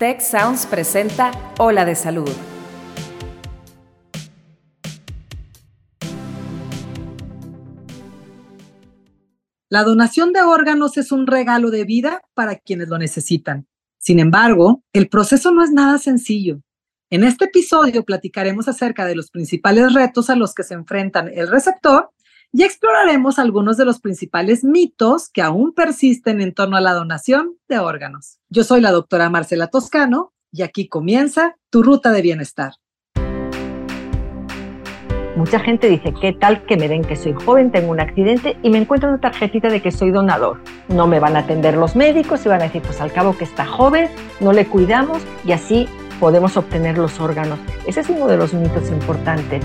Tech Sounds presenta Ola de Salud. La donación de órganos es un regalo de vida para quienes lo necesitan. Sin embargo, el proceso no es nada sencillo. En este episodio platicaremos acerca de los principales retos a los que se enfrentan el receptor y exploraremos algunos de los principales mitos que aún persisten en torno a la donación de órganos. Yo soy la doctora Marcela Toscano y aquí comienza tu ruta de bienestar. Mucha gente dice, ¿qué tal que me ven que soy joven, tengo un accidente y me encuentro una tarjetita de que soy donador? No me van a atender los médicos y van a decir, pues al cabo que está joven, no le cuidamos y así podemos obtener los órganos. Ese es uno de los mitos importantes.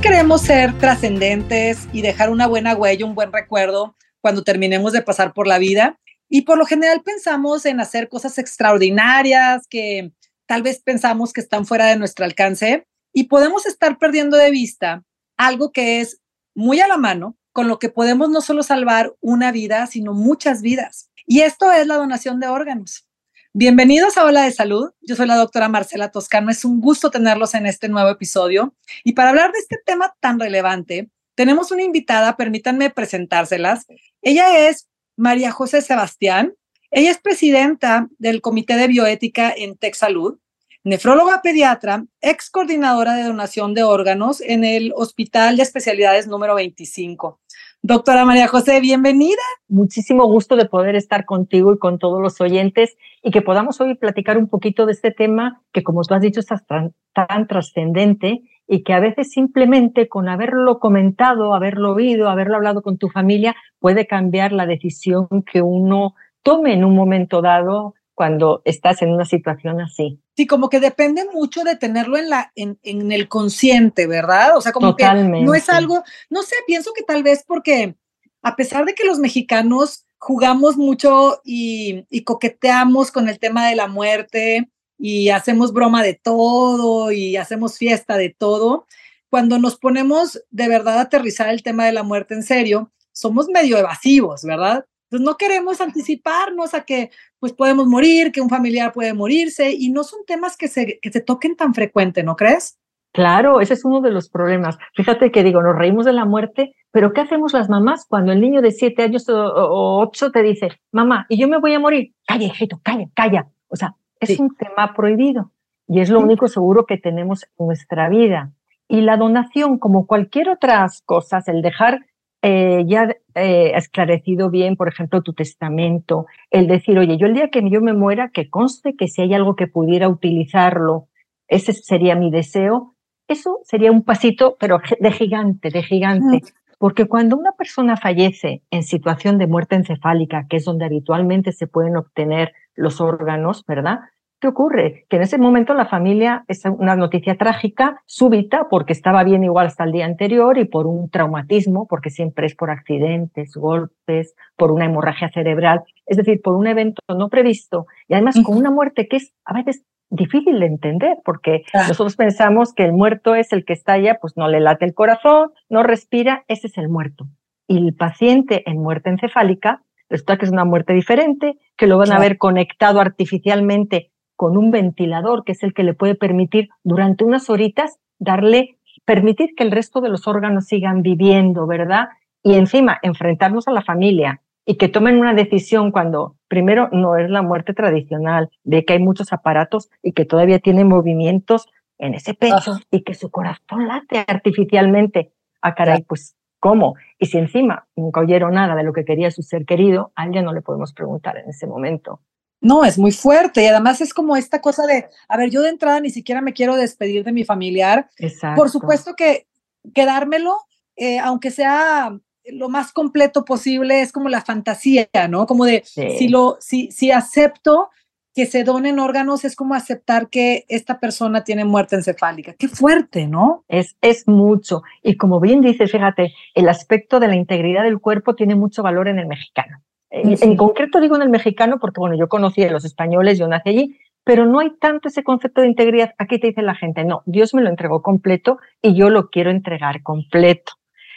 Queremos ser trascendentes y dejar una buena huella, un buen recuerdo cuando terminemos de pasar por la vida. Y por lo general pensamos en hacer cosas extraordinarias que tal vez pensamos que están fuera de nuestro alcance y podemos estar perdiendo de vista algo que es muy a la mano, con lo que podemos no solo salvar una vida, sino muchas vidas. Y esto es la donación de órganos. Bienvenidos a Ola de Salud. Yo soy la doctora Marcela Toscano. Es un gusto tenerlos en este nuevo episodio. Y para hablar de este tema tan relevante, tenemos una invitada, permítanme presentárselas. Ella es María José Sebastián. Ella es presidenta del Comité de Bioética en TechSalud, nefróloga pediatra, ex coordinadora de donación de órganos en el Hospital de Especialidades número 25. Doctora María José, bienvenida. Muchísimo gusto de poder estar contigo y con todos los oyentes y que podamos hoy platicar un poquito de este tema que, como tú has dicho, es tan, tan trascendente y que a veces simplemente con haberlo comentado, haberlo oído, haberlo hablado con tu familia, puede cambiar la decisión que uno tome en un momento dado cuando estás en una situación así. Sí, como que depende mucho de tenerlo en, la, en, en el consciente, ¿verdad? O sea, como que no es algo, no sé, pienso que tal vez porque a pesar de que los mexicanos jugamos mucho y, y coqueteamos con el tema de la muerte y hacemos broma de todo y hacemos fiesta de todo, cuando nos ponemos de verdad a aterrizar el tema de la muerte en serio, somos medio evasivos, ¿verdad? Entonces no queremos anticiparnos a que pues podemos morir, que un familiar puede morirse y no son temas que se, que se toquen tan frecuente, ¿no crees? Claro, ese es uno de los problemas. Fíjate que digo, nos reímos de la muerte, pero ¿qué hacemos las mamás cuando el niño de siete años o, ocho te dice, mamá, y yo me voy a morir? Calla, hijito, calla, calla. O sea, es un tema prohibido y es lo único seguro que tenemos en nuestra vida. Y la donación, como cualquier otras cosas, el dejar eh, ya eh, esclarecido bien, por ejemplo, tu testamento, el decir, oye, yo el día que yo me muera, que conste que si hay algo que pudiera utilizarlo, ese sería mi deseo, eso sería un pasito, pero de gigante, de gigante. Porque cuando una persona fallece en situación de muerte encefálica, que es donde habitualmente se pueden obtener los órganos, ¿verdad? ¿Qué ocurre? Que en ese momento la familia es una noticia trágica, súbita, porque estaba bien igual hasta el día anterior y por un traumatismo, porque siempre es por accidentes, golpes, por una hemorragia cerebral, es decir, por un evento no previsto y además con una muerte que es a veces difícil de entender, porque nosotros pensamos que el muerto es el que está allá, pues no le late el corazón, no respira, ese es el muerto. Y el paciente en muerte encefálica resulta que es una muerte diferente, que lo van a ver conectado artificialmente con un ventilador, que es el que le puede permitir durante unas horitas darle, permitir que el resto de los órganos sigan viviendo, ¿verdad? Y encima, enfrentarnos a la familia y que tomen una decisión cuando primero no es la muerte tradicional, de que hay muchos aparatos y que todavía tienen movimientos en ese pecho y que su corazón late artificialmente. Ah, caray, pues, ¿cómo? Y si encima nunca oyeron nada de lo que quería su ser querido, a alguien no le podemos preguntar en ese momento. No, es muy fuerte y además es como esta cosa de, a ver, yo de entrada ni siquiera me quiero despedir de mi familiar. Exacto. Por supuesto que quedármelo, eh, aunque sea lo más completo posible, es como la fantasía, ¿no? Como de, si, lo, si, si acepto que se donen órganos, es como aceptar que esta persona tiene muerte encefálica. Qué fuerte, ¿no? Es, es mucho. Y como bien dices, fíjate, el aspecto de la integridad del cuerpo tiene mucho valor en el mexicano. En, concreto digo en el mexicano porque, bueno, yo conocí a los españoles, yo nací allí, pero no hay tanto ese concepto de integridad. Aquí te dice la gente, no, Dios me lo entregó completo y yo lo quiero entregar completo.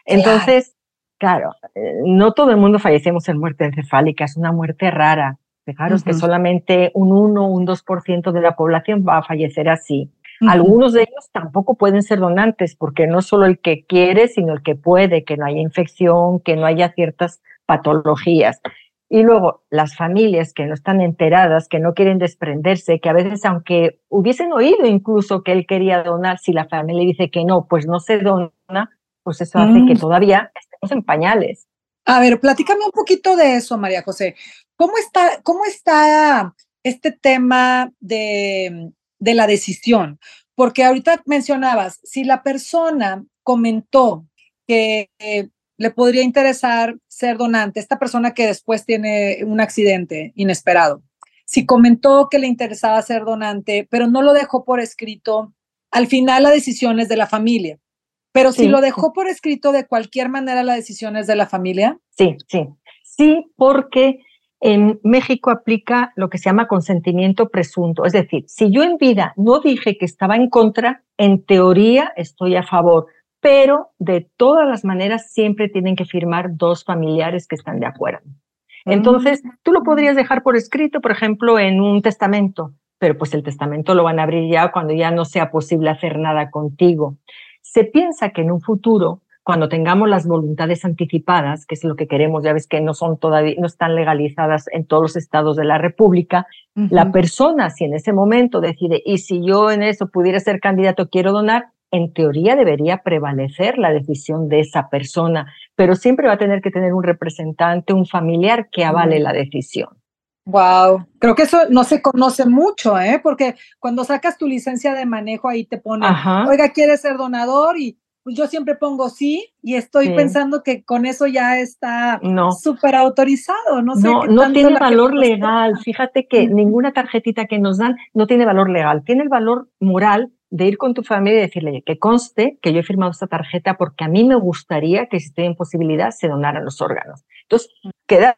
Entonces, Claro, eh, no todo el mundo fallecemos en muerte encefálica, es una muerte rara. Fijaros que solamente un 1 un 2% de la población va a fallecer así. Algunos de ellos tampoco pueden ser donantes porque no solo el que quiere, sino el que puede, que no haya infección, que no haya ciertas patologías. Y luego las familias que no están enteradas, que no quieren desprenderse, que a veces aunque hubiesen oído incluso que él quería donar, si la familia dice que no, pues no se dona, pues eso hace que mm. todavía estemos en pañales. A ver, platícame un poquito de eso, María José. ¿Cómo está, cómo está este tema de, de la decisión? Porque ahorita mencionabas, si la persona comentó que le podría interesar ser donante, esta persona que después tiene un accidente inesperado, si comentó que le interesaba ser donante, pero no lo dejó por escrito, al final la decisión es de la familia. Pero si lo dejó por escrito, de cualquier manera la decisión es de la familia. Sí, sí. Sí, porque en México aplica lo que se llama consentimiento presunto. Es decir, si yo en vida no dije que estaba en contra, en teoría estoy a favor, pero de todas las maneras siempre tienen que firmar dos familiares que están de acuerdo. Entonces, tú lo podrías dejar por escrito, por ejemplo, en un testamento, pero pues el testamento lo van a abrir ya cuando ya no sea posible hacer nada contigo. Se piensa que en un futuro cuando tengamos las voluntades anticipadas, que es lo que queremos, ya ves que no son todavía, no están legalizadas en todos los estados de la República, la persona, si en ese momento decide, y si yo en eso pudiera ser candidato, quiero donar, en teoría debería prevalecer la decisión de esa persona, pero siempre va a tener que tener un representante, un familiar que avale la decisión. Wow, creo que eso no se conoce mucho, ¿eh? Porque cuando sacas tu licencia de manejo ahí te pone, oiga, ¿quieres ser donador? Y pues yo siempre pongo sí y estoy pensando que con eso ya está súper autorizado. No, sé no, no tiene valor legal. Fíjate que ninguna tarjetita que nos dan no tiene valor legal. Tiene el valor moral de ir con tu familia y decirle que conste que yo he firmado esta tarjeta porque a mí me gustaría que si estoy en posibilidad se donaran los órganos. Entonces, queda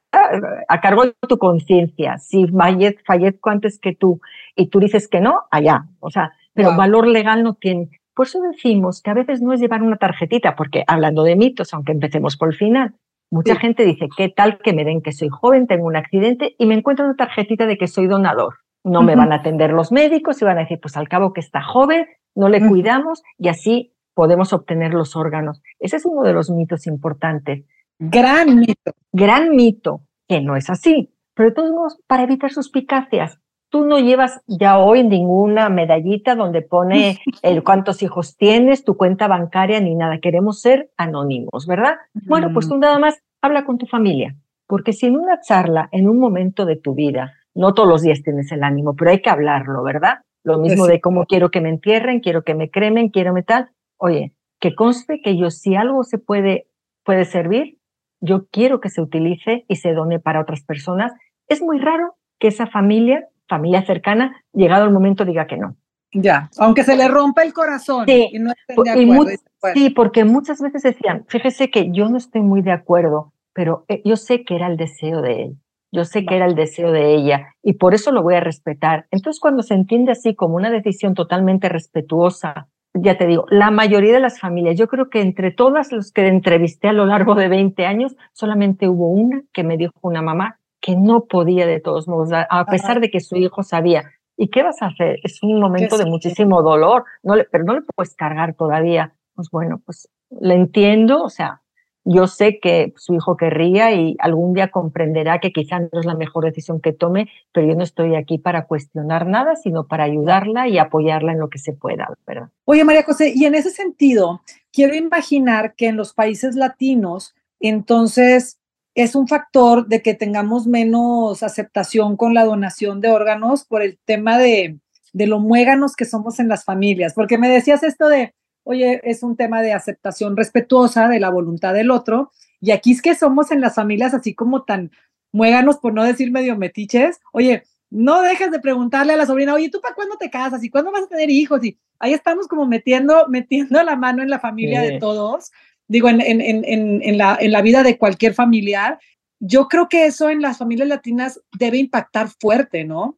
a cargo de tu conciencia. Si fallezco antes que tú y tú dices que no, allá. O sea, pero valor legal no tiene. Por eso decimos que a veces no es llevar una tarjetita, porque hablando de mitos, aunque empecemos por el final, mucha gente dice, ¿qué tal que me den que soy joven, tengo un accidente y me encuentro una tarjetita de que soy donador? No me van a atender los médicos y van a decir, pues al cabo que está joven, no le cuidamos y así podemos obtener los órganos. Ese es uno de los mitos importantes. Gran mito. Gran mito, que no es así. Pero de todos modos, para evitar suspicacias, tú no llevas ya hoy ninguna medallita donde pone el cuántos hijos tienes, tu cuenta bancaria ni nada. Queremos ser anónimos, ¿verdad? Bueno, pues tú nada más habla con tu familia, porque si en una charla, en un momento de tu vida, no todos los días tienes el ánimo, pero hay que hablarlo, ¿verdad? Lo mismo de cómo quiero que me entierren, quiero que me cremen, quiero metal. Oye, que conste que yo si algo se puede, puede servir, yo quiero que se utilice y se done para otras personas. Es muy raro que esa familia familia cercana, llegado el momento diga que no. Ya, aunque se le rompa el corazón sí, y no estén de acuerdo. sí, porque muchas veces decían, fíjese que yo no estoy muy de acuerdo, pero eh, yo sé que era el deseo de él, yo sé que era el deseo de ella y por eso lo voy a respetar. Entonces, cuando se entiende así como una decisión totalmente respetuosa, ya te digo, la mayoría de las familias, yo creo que entre todas los que entrevisté a lo largo de 20 años, solamente hubo una que me dijo una mamá que no podía de todos modos, a pesar de que su hijo sabía. ¿Y qué vas a hacer? Es un momento de muchísimo dolor, no le, pero no le puedes cargar todavía. Pues bueno, pues le entiendo, o sea, yo sé que su hijo querría y algún día comprenderá que quizá no es la mejor decisión que tome, pero yo no estoy aquí para cuestionar nada, sino para ayudarla y apoyarla en lo que se pueda, ¿verdad? Oye, María José, y en ese sentido, quiero imaginar que en los países latinos, entonces, es un factor de que tengamos menos aceptación con la donación de órganos por el tema de, de lo muéganos que somos en las familias, porque me decías esto de, oye, es un tema de aceptación respetuosa de la voluntad del otro, y aquí es que somos en las familias así como tan muéganos, por no decir medio metiches, oye, no dejes de preguntarle a la sobrina, oye, ¿tú para cuándo te casas? ¿Y cuándo vas a tener hijos? Y ahí estamos como metiendo, metiendo la mano en la familia de todos digo, en, en, en, en, la, en la vida de cualquier familiar, yo creo que eso en las familias latinas debe impactar fuerte, ¿no?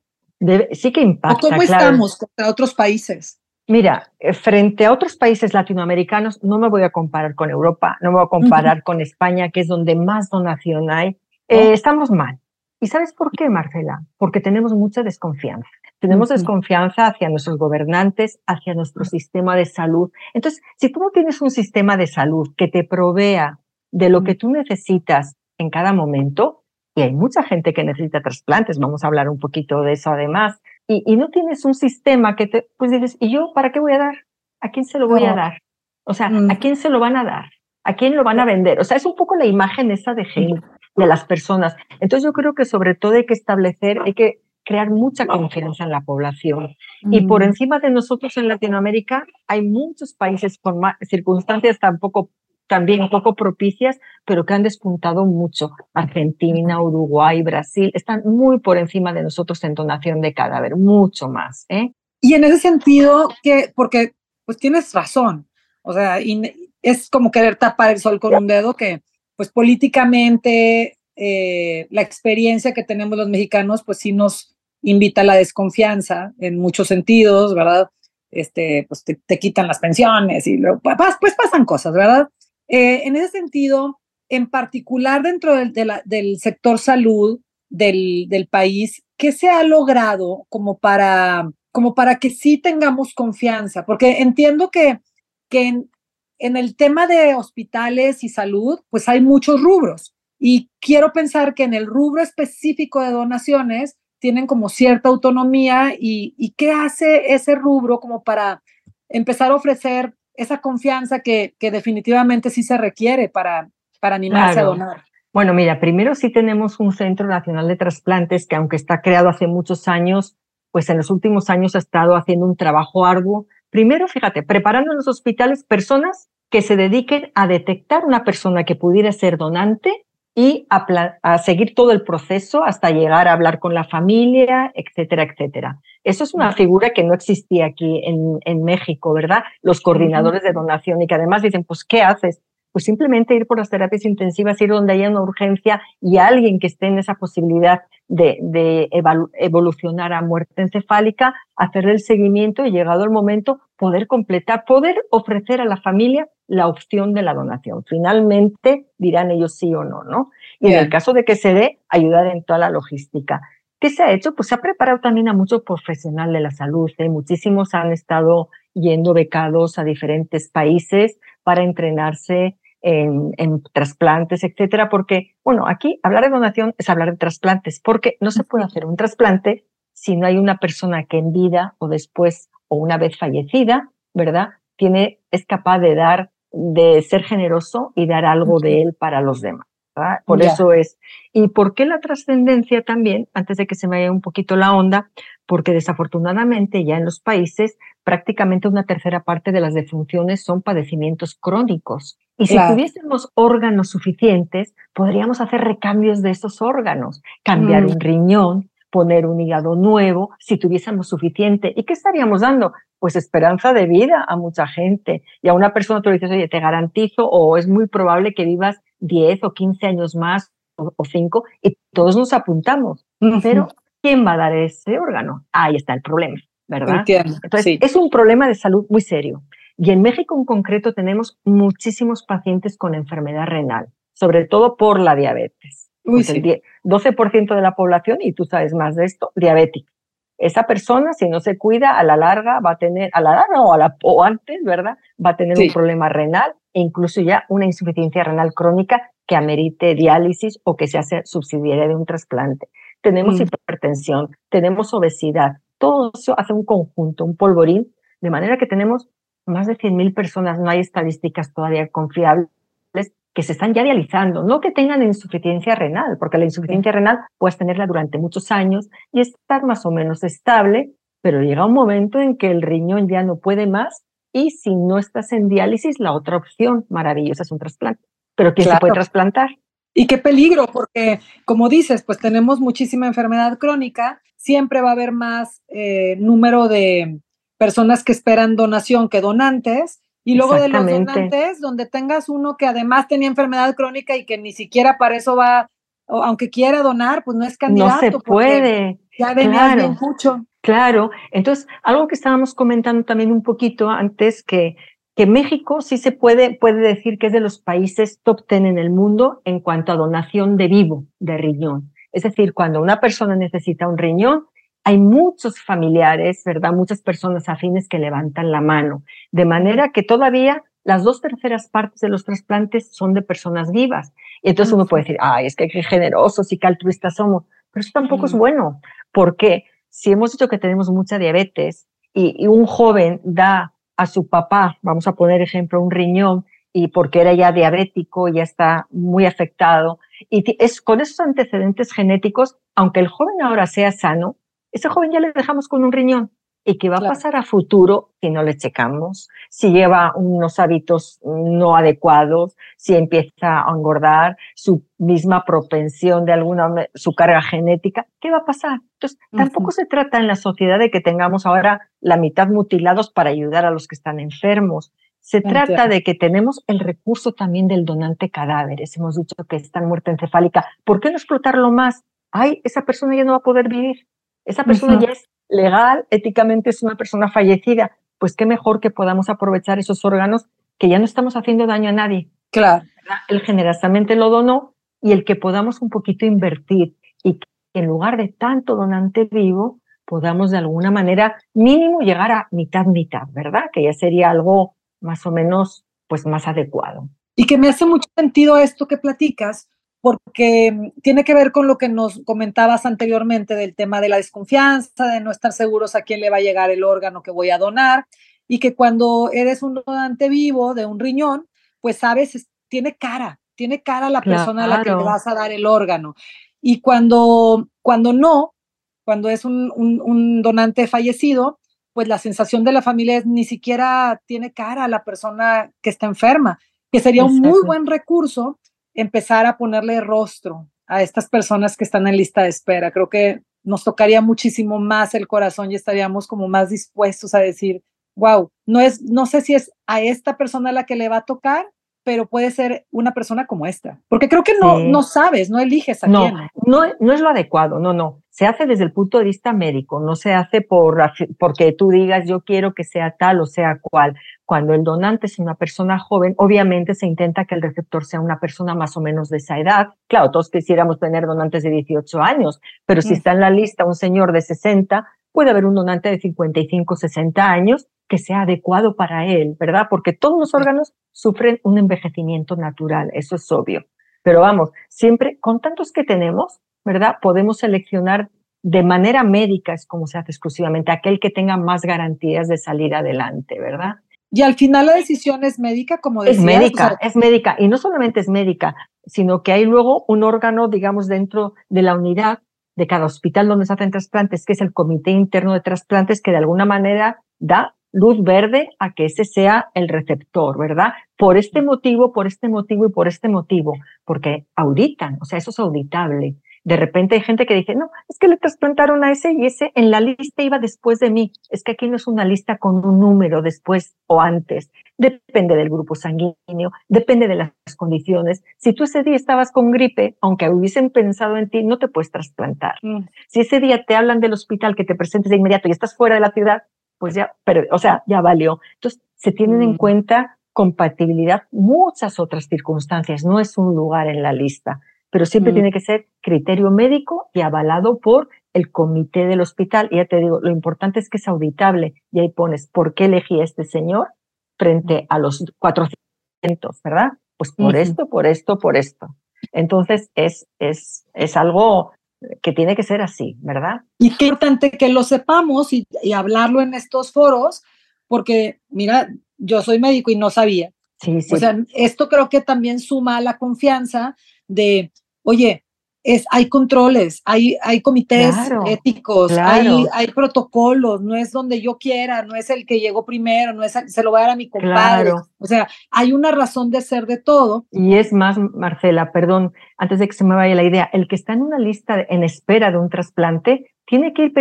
sí que impacta. ¿Cómo estamos contra otros países? Mira, eh, frente a otros países latinoamericanos, no me voy a comparar con Europa, no me voy a comparar con España, que es donde más donación hay. Eh, estamos mal. ¿Y sabes por qué, Marcela? Porque tenemos mucha desconfianza. Tenemos desconfianza hacia nuestros gobernantes, hacia nuestro sistema de salud. Entonces, si tú no tienes un sistema de salud que te provea de lo que tú necesitas en cada momento, y hay mucha gente que necesita trasplantes, vamos a hablar un poquito de eso además, y, no tienes un sistema que te, pues dices, ¿y yo para qué voy a dar? ¿A quién se lo voy a dar? O sea, mm. ¿a quién se lo van a dar? ¿A quién lo van a vender? O sea, es un poco la imagen esa de gente, de las personas. Entonces yo creo que sobre todo hay que establecer, hay que crear mucha confianza en la población. Y por mm. encima de nosotros en Latinoamérica hay muchos países con circunstancias tampoco también poco propicias, pero que han despuntado mucho. Argentina, Uruguay, Brasil, están muy por encima de nosotros en donación de cadáver, mucho más. ¿eh? Y en ese sentido, que, porque pues tienes razón, o sea, es como querer tapar el sol con un dedo que pues políticamente eh, la experiencia que tenemos los mexicanos pues sí nos invita a la desconfianza en muchos sentidos, ¿verdad? Este, pues te, te quitan las pensiones y luego, pues, pues pasan cosas, ¿verdad? Eh, en ese sentido, en particular dentro del, sector salud del, país, ¿qué se ha logrado como para, como para que sí tengamos confianza? Porque entiendo que, que en, el tema de hospitales y salud, pues hay muchos rubros. Y quiero pensar que en el rubro específico de donaciones tienen como cierta autonomía y qué hace ese rubro como para empezar a ofrecer esa confianza que, que definitivamente sí se requiere para, para animarse a donar. Bueno, mira, primero sí tenemos un Centro Nacional de Trasplantes que aunque está creado hace muchos años, pues en los últimos años ha estado haciendo un trabajo arduo. Primero, fíjate, preparando en los hospitales personas que se dediquen a detectar una persona que pudiera ser donante y a, seguir todo el proceso hasta llegar a hablar con la familia, etcétera, etcétera. Eso es una figura que no existía aquí en, en México, ¿verdad? Los coordinadores de donación y que además dicen, pues, ¿qué haces? Pues simplemente ir por las terapias intensivas, ir donde haya una urgencia y alguien que esté en esa posibilidad de, de evolucionar a muerte encefálica, hacerle el seguimiento y llegado el momento poder completar, poder ofrecer a la familia la opción de la donación. Finalmente dirán ellos sí o no, ¿no? Y en el caso de que se dé, ayudar en toda la logística. ¿Qué se ha hecho? Pues se ha preparado también a muchos profesionales de la salud. ¿eh? Muchísimos han estado yendo becados a diferentes países para entrenarse en, en, trasplantes, etcétera, porque, bueno, aquí hablar de donación es hablar de trasplantes, porque no se puede hacer un trasplante si no hay una persona que en vida o después o una vez fallecida, ¿verdad? Tiene, es capaz de dar de ser generoso y dar algo de él para los demás. Por eso es. ¿Y por qué la trascendencia también? Antes de que se me vaya un poquito la onda, porque desafortunadamente ya en los países prácticamente una tercera parte de las defunciones son padecimientos crónicos. Y si tuviésemos órganos suficientes, podríamos hacer recambios de esos órganos, cambiar mm. un riñón, poner un hígado nuevo, si tuviésemos suficiente. ¿Y qué estaríamos dando? Pues esperanza de vida a mucha gente. Y a una persona tú le dices, oye, te garantizo o es muy probable que vivas 10 o 15 años más o, 5 y todos nos apuntamos. Pero, ¿quién va a dar ese órgano? Ahí está el problema, ¿verdad? Entonces, es un problema de salud muy serio. Y en México en concreto tenemos muchísimos pacientes con enfermedad renal, sobre todo por la diabetes. Uy, sí. 12% de la población, y tú sabes más de esto, diabética. Esa persona, si no se cuida, a la larga va a tener, a la larga o, a la, o antes, ¿verdad? Va a tener un problema renal e incluso ya una insuficiencia renal crónica que amerite diálisis o que se hace subsidiaria de un trasplante. Tenemos mm. hipertensión, tenemos obesidad. Todo eso hace un conjunto, un polvorín, de manera que tenemos más de 100.000 personas, no hay estadísticas todavía confiables, que se están ya dializando, no que tengan insuficiencia renal, porque la insuficiencia renal puedes tenerla durante muchos años y estar más o menos estable, pero llega un momento en que el riñón ya no puede más y si no estás en diálisis, la otra opción maravillosa es un trasplante. Pero ¿quién se puede trasplantar? Y qué peligro, porque como dices, pues tenemos muchísima enfermedad crónica, siempre va a haber más eh, número de personas que esperan donación que donantes, y luego de los donantes, donde tengas uno que además tenía enfermedad crónica y que ni siquiera para eso va, o aunque quiera donar, pues no es candidato. No se puede. Ya venía bien mucho. Claro, entonces algo que estábamos comentando también un poquito antes, que, que México sí se puede, puede decir que es de los países top ten en el mundo en cuanto a donación de vivo de riñón. Es decir, cuando una persona necesita un riñón, hay muchos familiares, ¿verdad? Muchas personas afines que levantan la mano. De manera que todavía las dos terceras partes de los trasplantes son de personas vivas. Y entonces uno puede decir, ay, es que qué generosos y qué altruistas somos. Pero eso tampoco es bueno. porque si hemos dicho que tenemos mucha diabetes y, un joven da a su papá, vamos a poner ejemplo, un riñón, y porque era ya diabético, ya está muy afectado, y es con esos antecedentes genéticos, aunque el joven ahora sea sano, ese joven ya le dejamos con un riñón. ¿Y qué va a pasar a futuro si no le checamos? Si lleva unos hábitos no adecuados, si empieza a engordar, su misma propensión de alguna, su carga genética, ¿qué va a pasar? Entonces, tampoco se trata en la sociedad de que tengamos ahora la mitad mutilados para ayudar a los que están enfermos. Se trata de que tenemos el recurso también del donante cadáveres. Hemos dicho que está en muerte encefálica. ¿Por qué no explotarlo más? Ay, esa persona ya no va a poder vivir. Esa persona ya es legal, éticamente es una persona fallecida, pues qué mejor que podamos aprovechar esos órganos que ya no estamos haciendo daño a nadie. Claro. Él generosamente lo donó y el que podamos un poquito invertir y que en lugar de tanto donante vivo, podamos de alguna manera mínimo llegar a mitad, mitad, ¿verdad? Que ya sería algo más o menos, pues más adecuado. Y que me hace mucho sentido esto que platicas, porque tiene que ver con lo que nos comentabas anteriormente del tema de la desconfianza, de no estar seguros a quién le va a llegar el órgano que voy a donar y que cuando eres un donante vivo de un riñón, pues sabes, tiene cara, tiene cara la persona a la que le vas a dar el órgano. Y cuando, cuando no, cuando es un, un, donante fallecido, pues la sensación de la familia es ni siquiera tiene cara a la persona que está enferma, que sería un muy buen recurso empezar a ponerle rostro a estas personas que están en lista de espera. Creo que nos tocaría muchísimo más el corazón y estaríamos como más dispuestos a decir, wow, no es, no sé si es a esta persona la que le va a tocar, pero puede ser una persona como esta. Porque creo que no, no sabes, no eliges a no, quién. No, no es lo adecuado, no, no. Se hace desde el punto de vista médico, no se hace por, porque tú digas yo quiero que sea tal o sea cual. Cuando el donante es una persona joven, obviamente se intenta que el receptor sea una persona más o menos de esa edad. Claro, todos quisiéramos tener donantes de 18 años, pero si mm. está en la lista un señor de 60, puede haber un donante de 55, 60 años que sea adecuado para él, ¿verdad? Porque todos los órganos sufren un envejecimiento natural, eso es obvio. Pero vamos, siempre con tantos que tenemos, ¿verdad? Podemos seleccionar de manera médica, es como se hace exclusivamente, aquel que tenga más garantías de salir adelante, ¿verdad? Y al final la decisión es médica, como decías. Es médica, es médica. Y no solamente es médica, sino que hay luego un órgano, digamos, dentro de la unidad de cada hospital donde se hacen trasplantes, que es el Comité Interno de Trasplantes, que de alguna manera da luz verde a que ese sea el receptor, ¿verdad? Por este motivo, por este motivo y por este motivo, porque auditan, o sea, eso es auditable. De repente hay gente que dice, no, es que le trasplantaron a ese y ese en la lista iba después de mí. Es que aquí no es una lista con un número después o antes. Depende del grupo sanguíneo, depende de las condiciones. Si tú ese día estabas con gripe, aunque hubiesen pensado en ti, no te puedes trasplantar. Mm. Si ese día te hablan del hospital que te presentes de inmediato y estás fuera de la ciudad, pues ya, pero, o sea, ya valió. Entonces, se tienen en mm. cuenta compatibilidad, muchas otras circunstancias, no es un lugar en la lista, pero siempre mm. tiene que ser criterio médico y avalado por el comité del hospital. Y ya te digo, lo importante es que es auditable y ahí pones por qué elegí a este señor frente a los 400, ¿verdad? Pues por esto, por esto, por esto. Entonces es, es, es algo que tiene que ser así, ¿verdad? Y qué importante que lo sepamos y, hablarlo en estos foros, porque mira, yo soy médico y no sabía. Sí, sí. O sea, esto creo que también suma a la confianza de, oye, es, hay controles, hay, hay comités éticos, hay, hay, protocolos, no es donde yo quiera, no es el que llegó primero, no es se lo voy a dar a mi compadre. O sea, hay una razón de ser de todo. Y es más, Marcela, perdón, antes de que se me vaya la idea, el que está en una lista en espera de un trasplante tiene que ir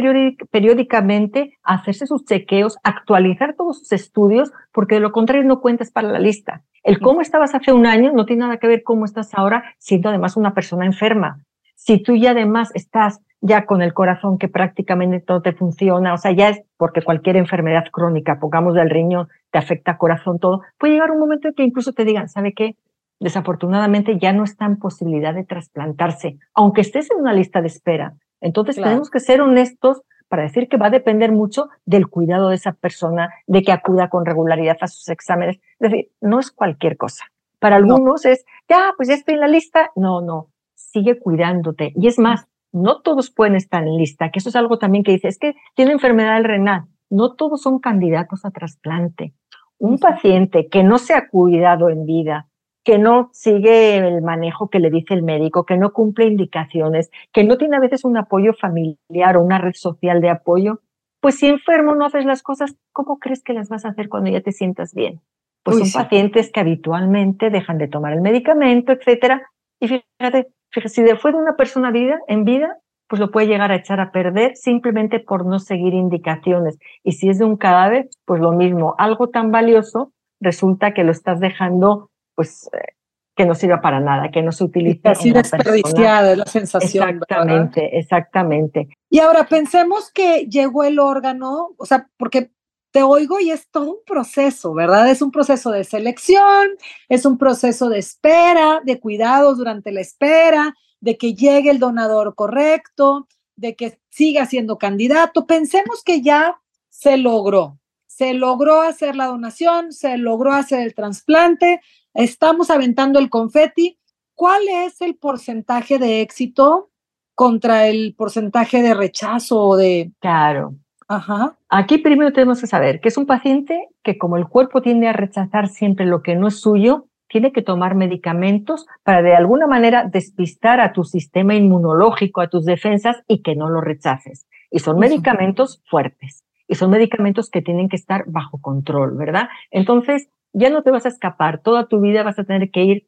periódicamente a hacerse sus chequeos, actualizar todos sus estudios, porque de lo contrario no cuentas para la lista. El cómo estabas hace un año no tiene nada que ver cómo estás ahora, siendo además una persona enferma. Si tú ya además estás ya con el corazón que prácticamente todo te funciona, o sea, ya es porque cualquier enfermedad crónica, pongamos del riñón, te afecta corazón, todo, puede llegar un momento en que incluso te digan, ¿sabe qué? Desafortunadamente ya no está en posibilidad de trasplantarse, aunque estés en una lista de espera. Entonces tenemos que ser honestos para decir que va a depender mucho del cuidado de esa persona, de que acuda con regularidad a sus exámenes. Es decir, no es cualquier cosa. Para algunos es, ya, pues ya estoy en la lista. No, no, sigue cuidándote. Y es más, no todos pueden estar en lista, que eso es algo también que dice, es que tiene enfermedad renal, no todos son candidatos a trasplante. Un paciente que no se ha cuidado en vida, que no sigue el manejo que le dice el médico, que no cumple indicaciones, que no tiene a veces un apoyo familiar o una red social de apoyo, pues si enfermo no haces las cosas, ¿cómo crees que las vas a hacer cuando ya te sientas bien? Pues son pacientes que habitualmente dejan de tomar el medicamento, etcétera. Y fíjate, si fue de una persona vida, en vida, pues lo puede llegar a echar a perder simplemente por no seguir indicaciones. Y si es de un cadáver, pues lo mismo. Algo tan valioso resulta que lo estás dejando, pues, eh, que no sirva para nada, que no se utiliza. Así desperdiciada es la sensación. Exactamente, exactamente. Y ahora pensemos que llegó el órgano, o sea, porque te oigo y es todo un proceso, ¿verdad? Es un proceso de selección, es un proceso de espera, de cuidados durante la espera, de que llegue el donador correcto, de que siga siendo candidato. Pensemos que ya se logró, se logró hacer la donación, se logró hacer el trasplante, estamos aventando el confeti. ¿Cuál es el porcentaje de éxito contra el porcentaje de rechazo o de... Claro, Ajá. Aquí primero tenemos que saber que es un paciente que como el cuerpo tiende a rechazar siempre lo que no es suyo, tiene que tomar medicamentos para de alguna manera despistar a tu sistema inmunológico, a tus defensas y que no lo rechaces. Y son medicamentos fuertes y son medicamentos que tienen que estar bajo control, ¿verdad? Entonces, ya no te vas a escapar, toda tu vida vas a tener que ir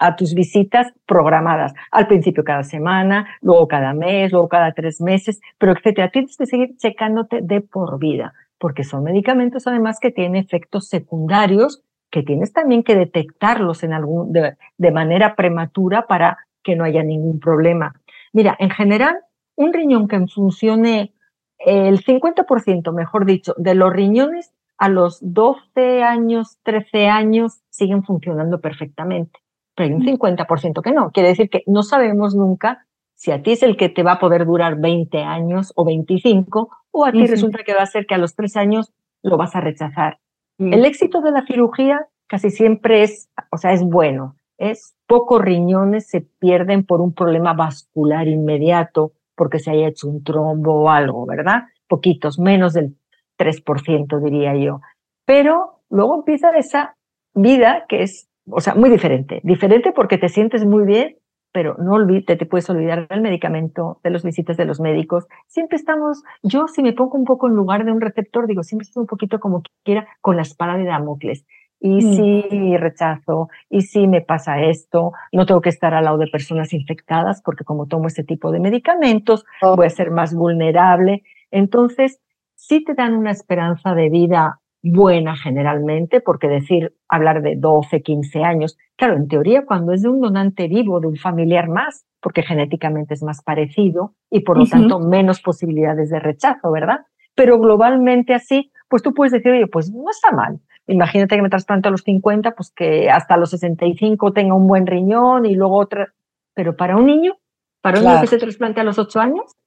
a tus visitas programadas. Al principio cada semana, luego cada mes, luego cada tres meses, pero etcétera. Tienes que seguir checándote de por vida, porque son medicamentos además que tienen efectos secundarios que tienes también que detectarlos en algún, de, de manera prematura para que no haya ningún problema. Mira, en general, un riñón que funcione el 50%, mejor dicho, de los riñones a los 12 años, 13 años siguen funcionando perfectamente. Pero hay un 50% que no. Quiere decir que no sabemos nunca si a ti es el que te va a poder durar 20 años o 25, o a ti resulta que va a ser que a los 3 años lo vas a rechazar. Mm. El éxito de la cirugía casi siempre es, o sea, es bueno. Es pocos riñones se pierden por un problema vascular inmediato, porque se haya hecho un trombo o algo, ¿verdad? Poquitos, menos del 3%, diría yo. Pero luego empieza esa vida que es, o sea, muy diferente. Diferente porque te sientes muy bien, pero no olvides, te puedes olvidar del medicamento, de las visitas de los médicos. Siempre estamos, yo si me pongo un poco en lugar de un receptor, digo, siempre estoy un poquito como quiera con la espada de Damocles. Y mm. si rechazo, y si me pasa esto, no tengo que estar al lado de personas infectadas porque como tomo ese tipo de medicamentos, oh. voy a ser más vulnerable. Entonces, sí te dan una esperanza de vida buena generalmente, porque decir, hablar de 12, 15 años, claro, en teoría cuando es de un donante vivo, de un familiar más, porque genéticamente es más parecido y por lo tanto menos posibilidades de rechazo, ¿verdad? Pero globalmente así, pues tú puedes decir, oye, pues no está mal. Imagínate que me trasplante a los 50, pues que hasta los 65 tenga un buen riñón y luego otra. Pero para un niño, para un niño que se trasplante a los 8 años,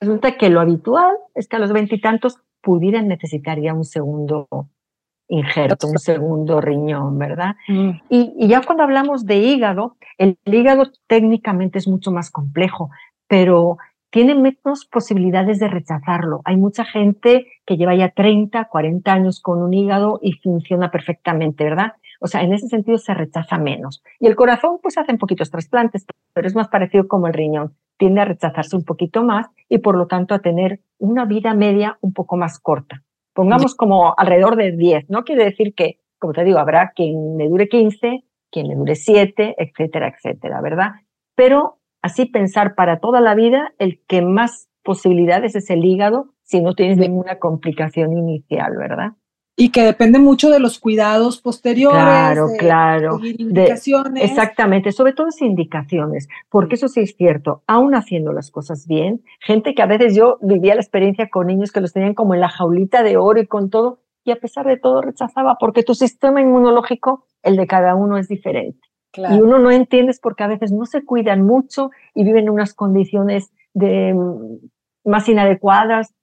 Resulta que lo habitual es que a los veintitantos pudieran necesitar ya un segundo injerto, un segundo riñón, ¿verdad? Mm. Y, ya cuando hablamos de hígado, el, hígado técnicamente es mucho más complejo, pero tiene menos posibilidades de rechazarlo. Hay mucha gente que lleva ya 30, 40 años con un hígado y funciona perfectamente, ¿verdad? O sea, en ese sentido se rechaza menos. Y el corazón, pues hacen poquitos trasplantes, pero es más parecido como el riñón tiende a rechazarse un poquito más y por lo tanto a tener una vida media un poco más corta. Pongamos como alrededor de 10, no quiere decir que, como te digo, habrá quien le dure 15, quien le dure 7, etcétera, etcétera, ¿verdad? Pero así pensar para toda la vida, el que más posibilidades es el hígado si no tienes ninguna complicación inicial, ¿verdad? Y que depende mucho de los cuidados posteriores. Claro, claro. indicaciones. exactamente, sobre todo sin indicaciones, porque eso sí es cierto, aún haciendo las cosas bien, gente que a veces yo vivía la experiencia con niños que los tenían como en la jaulita de oro y con todo, y a pesar de todo rechazaba, porque tu sistema inmunológico, el de cada uno es diferente. Y uno no entiende porque a veces no se cuidan mucho y viven en unas condiciones de, mm, más inadecuadas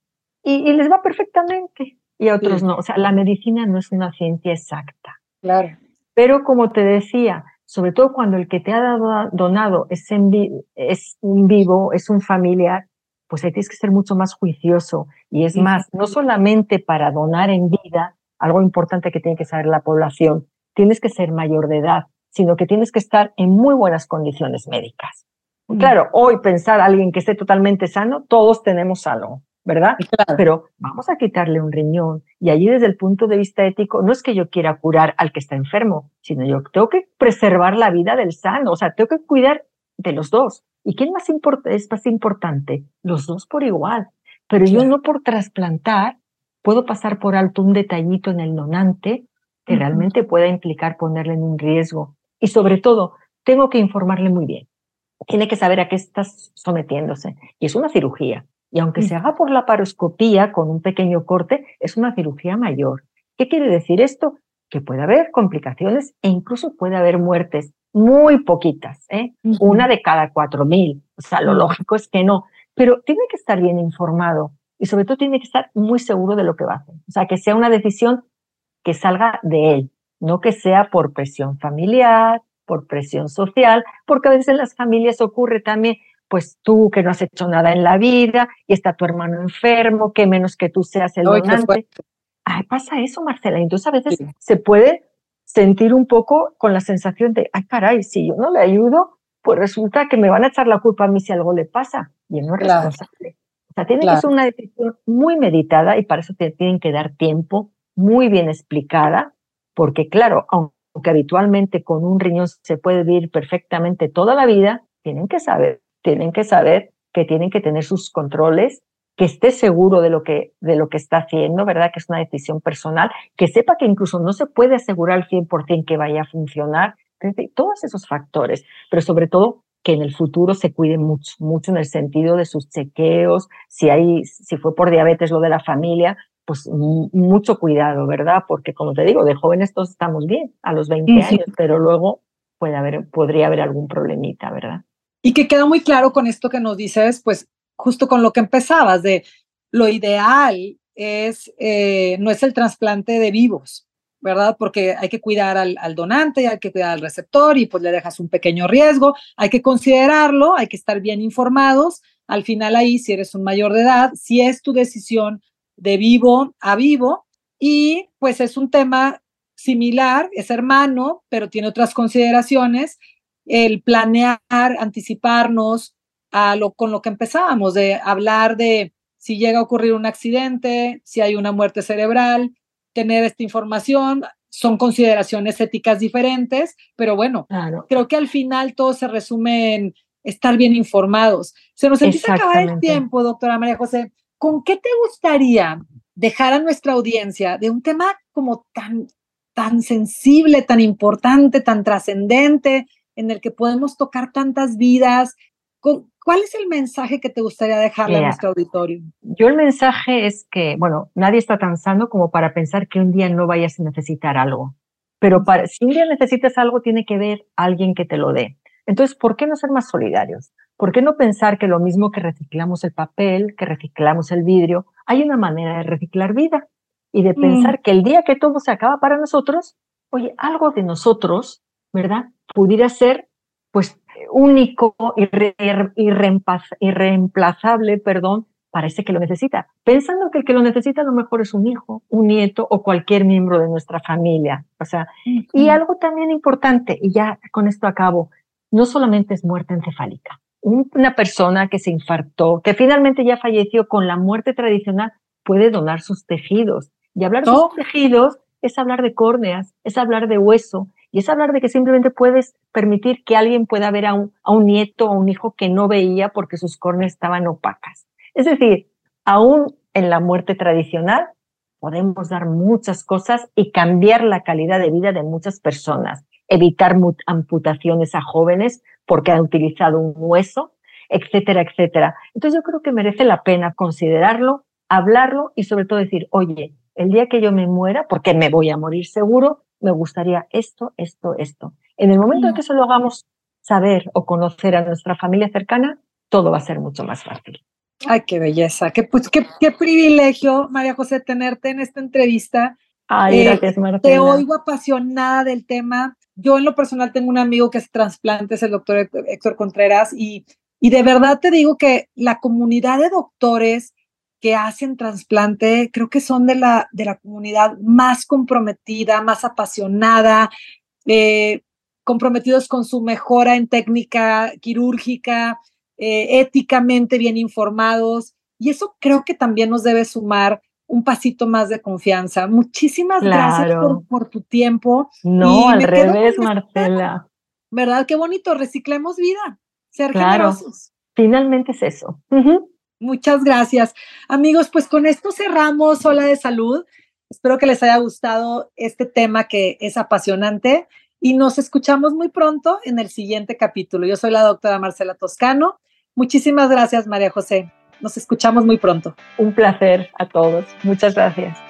y, les va perfectamente y a otros no. O sea, la medicina no es una ciencia exacta. Claro. Pero como te decía, sobre todo cuando el que te ha dado, donado es, en es un vivo, es un familiar, pues ahí tienes que ser mucho más juicioso. Y es más, no solamente para donar en vida, algo importante que tiene que saber la población, tienes que ser mayor de edad sino que tienes que estar en muy buenas condiciones médicas. Mm. Claro, hoy pensar a alguien que esté totalmente sano, todos tenemos algo, ¿verdad? Pero vamos a quitarle un riñón. Y allí desde el punto de vista ético, no es que yo quiera curar al que está enfermo, sino yo tengo que preservar la vida del sano, o sea, tengo que cuidar de los dos. ¿Y quién más es más importante? Los dos por igual. Pero yo no por trasplantar puedo pasar por alto un detallito en el donante que realmente pueda implicar ponerle en un riesgo y sobre todo, tengo que informarle muy bien. Tiene que saber a qué estás sometiéndose. Y es una cirugía. Y aunque se haga por la paroscopía con un pequeño corte, es una cirugía mayor. ¿Qué quiere decir esto? Que puede haber complicaciones e incluso puede haber muertes muy poquitas, ¿eh? una de cada cuatro mil. O sea, lo lógico es que no. Pero tiene que estar bien informado y sobre todo tiene que estar muy seguro de lo que va a hacer. O sea, que sea una decisión que salga de él, no que sea por presión familiar, por presión social, porque a veces en las familias ocurre también, pues tú que no has hecho nada en la vida y está tu hermano enfermo, que menos que tú seas el donante. Ay, pasa eso, Marcela. Entonces a veces se puede sentir un poco con la sensación de, ay, caray, si yo no le ayudo, pues resulta que me van a echar la culpa a mí si algo le pasa. Y él no es responsable. O sea, tiene que ser una decisión muy meditada y para eso te tienen que dar tiempo, muy bien explicada, porque claro, aunque habitualmente con un riñón se puede vivir perfectamente toda la vida, tienen que saber, tienen que saber que tienen que tener sus controles, que esté seguro de lo que, de lo que está haciendo, ¿verdad? Que es una decisión personal, que sepa que incluso no se puede asegurar al 100% que vaya a funcionar, todos esos factores, pero sobre todo que en el futuro se cuide mucho, mucho en el sentido de sus chequeos, si hay, si fue por diabetes lo de la familia, pues mucho cuidado, ¿verdad? Porque como te digo, de jóvenes todos estamos bien a los 20 años, pero luego puede haber, podría haber algún problemita, ¿verdad? Y que queda muy claro con esto que nos dices, pues justo con lo que empezabas, de lo ideal es, eh, no es el trasplante de vivos, ¿verdad? Porque hay que cuidar al, al, donante, hay que cuidar al receptor y pues le dejas un pequeño riesgo, hay que considerarlo, hay que estar bien informados. Al final ahí, si eres un mayor de edad, si es tu decisión de vivo a vivo y pues es un tema similar, es hermano, pero tiene otras consideraciones, el planear, anticiparnos a lo con lo que empezábamos, de hablar de si llega a ocurrir un accidente, si hay una muerte cerebral, tener esta información, son consideraciones éticas diferentes, pero bueno, creo que al final todo se resume en estar bien informados. Se nos empieza a acabar el tiempo, doctora María José. ¿con qué te gustaría dejar a nuestra audiencia de un tema como tan, tan sensible, tan importante, tan trascendente, en el que podemos tocar tantas vidas? ¿Cuál es el mensaje que te gustaría dejarle a nuestro auditorio? Yo el mensaje es que, bueno, nadie está tan sano como para pensar que un día no vayas a necesitar algo. Pero para, si un día necesitas algo, tiene que ver alguien que te lo dé. Entonces, ¿por qué no ser más solidarios? ¿Por qué no pensar que lo mismo que reciclamos el papel, que reciclamos el vidrio, hay una manera de reciclar vida y de mm. pensar que el día que todo se acaba para nosotros, oye, algo de nosotros, ¿verdad? Pudiera ser, pues, único y irreemplazable, perdón, para ese que lo necesita, pensando que el que lo necesita a lo mejor es un hijo, un nieto o cualquier miembro de nuestra familia. O sea, y algo también importante, y ya con esto acabo, no solamente es muerte encefálica, una persona que se infartó, que finalmente ya falleció con la muerte tradicional, puede donar sus tejidos. Y hablar de sus tejidos es hablar de córneas, es hablar de hueso, y es hablar de que simplemente puedes permitir que alguien pueda ver a un, nieto o un hijo que no veía porque sus córneas estaban opacas. Es decir, aún en la muerte tradicional podemos dar muchas cosas y cambiar la calidad de vida de muchas personas, evitar amputaciones a jóvenes porque han utilizado un hueso, etcétera, etcétera. Entonces yo creo que merece la pena considerarlo, hablarlo y sobre todo decir, oye, el día que yo me muera, porque me voy a morir seguro, me gustaría esto, esto, esto. En el momento en que eso lo hagamos saber o conocer a nuestra familia cercana, todo va a ser mucho más fácil. Ay, qué belleza, qué, pues, qué, qué privilegio, María José, tenerte en esta entrevista. Ay, eh, gracias, Marta. Te oigo apasionada del tema. Yo en lo personal tengo un amigo que es trasplante, es el doctor Héctor Contreras, y, y de verdad te digo que la comunidad de doctores que hacen trasplante, creo que son de la, de la comunidad más comprometida, más apasionada, eh, comprometidos con su mejora en técnica quirúrgica, eh, éticamente bien informados. Y eso creo que también nos debe sumar un pasito más de confianza. Muchísimas gracias por, tu tiempo. No, al revés, Marcela. ¿Verdad? Qué bonito, reciclemos vida, ser claro. Finalmente es eso. Muchas gracias. Amigos, pues con esto cerramos Hola de Salud. Espero que les haya gustado este tema que es apasionante y nos escuchamos muy pronto en el siguiente capítulo. Yo soy la doctora Marcela Toscano Muchísimas gracias, María José. Nos escuchamos muy pronto. Un placer a todos. Muchas gracias.